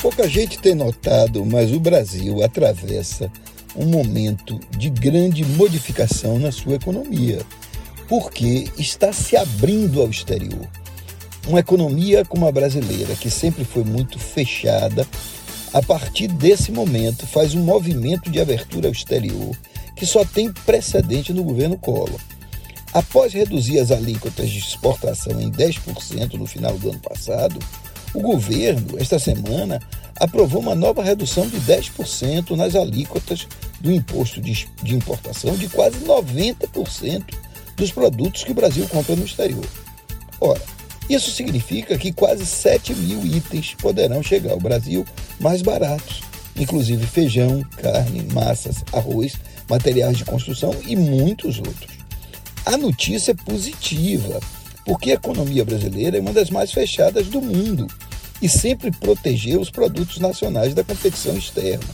Pouca gente tem notado, mas o Brasil atravessa um momento de grande modificação na sua economia, porque está se abrindo ao exterior. Uma economia como a brasileira, que sempre foi muito fechada, a partir desse momento faz um movimento de abertura ao exterior que só tem precedente no governo Collor. Após reduzir as alíquotas de exportação em 10% no final do ano passado, o governo, esta semana, aprovou uma nova redução de 10% nas alíquotas do imposto de, importação de quase 90% dos produtos que o Brasil compra no exterior. Ora, isso significa que quase 7 mil itens poderão chegar ao Brasil mais baratos, inclusive feijão, carne, massas, arroz, materiais de construção e muitos outros. A notícia é positiva, porque a economia brasileira é uma das mais fechadas do mundo e sempre protegeu os produtos nacionais da competição externa.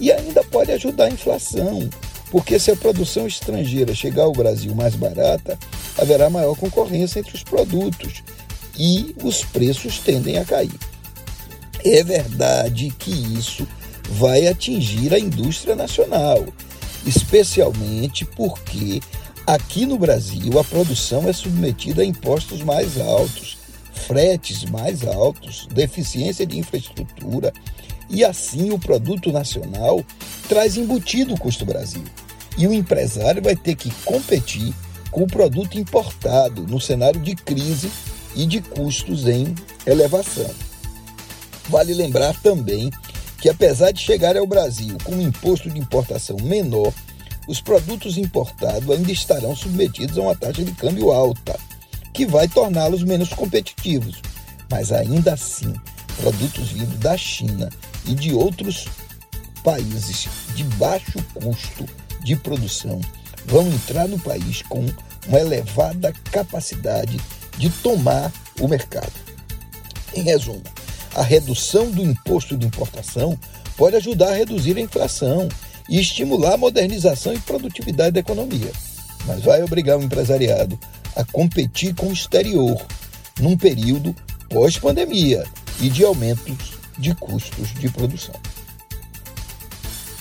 E ainda pode ajudar a inflação, porque se a produção estrangeira chegar ao Brasil mais barata, haverá maior concorrência entre os produtos e os preços tendem a cair. É verdade que isso vai atingir a indústria nacional, especialmente porque Aqui no Brasil, a produção é submetida a impostos mais altos, fretes mais altos, deficiência de infraestrutura e assim o produto nacional traz embutido o custo Brasil. E o empresário vai ter que competir com o produto importado no cenário de crise e de custos em elevação. Vale lembrar também que, apesar de chegar ao Brasil com um imposto de importação menor, os produtos importados ainda estarão submetidos a uma taxa de câmbio alta, que vai torná-los menos competitivos. Mas ainda assim, produtos vindos da China e de outros países de baixo custo de produção vão entrar no país com uma elevada capacidade de tomar o mercado. Em resumo, a redução do imposto de importação pode ajudar a reduzir a inflação e estimular a modernização e produtividade da economia, mas vai obrigar o empresariado a competir com o exterior num período pós-pandemia e de aumentos de custos de produção.